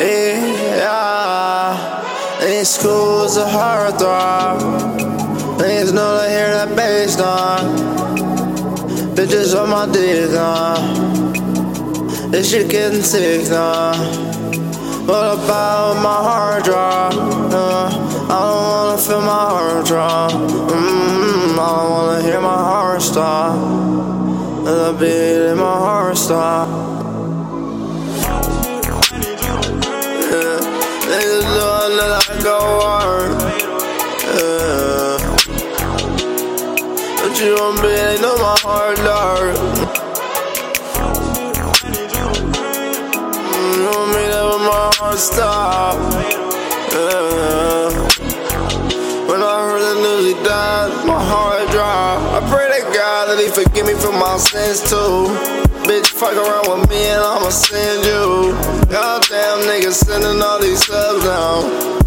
In school it's a hard throb. Niggas know they hear that bass line. Bitches on my dick, nah. This shit getting sick, nah. What about my heart drop? Uh, I don't wanna feel my heart drop. Mm-hmm, I don't wanna hear my heart stop. The beat in my heart stop. Go hard. Yeah. But you don't be, they know my heart dark. Mm, you don't mean that when my heart stop. Yeah. When I heard the news he died, my heart dropped. I pray to God that he forgive me for my sins too. Bitch, fuck around with me and I'ma send you. Goddamn niggas sending all these subs down.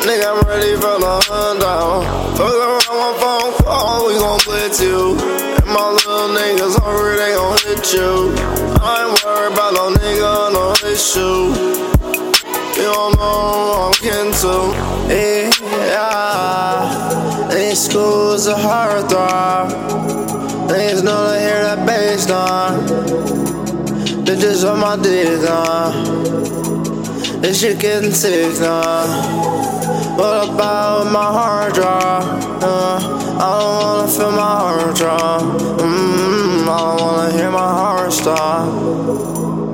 Nigga, I'm ready for the hunt down. Fuck around one phone call, we gon' blitz you. And my little niggas hungry, they gon' hit you. I ain't worried about no nigga, no issue. You don't know who I'm kin to. Yeah, in school it's a hard throb. Niggas know they hear that bass line. Bitches on my dick, nah. This shit getting sick, nah. My heart drop? Uh, I don't wanna feel my heart drop. Mm-hmm, I don't wanna hear my heart stop.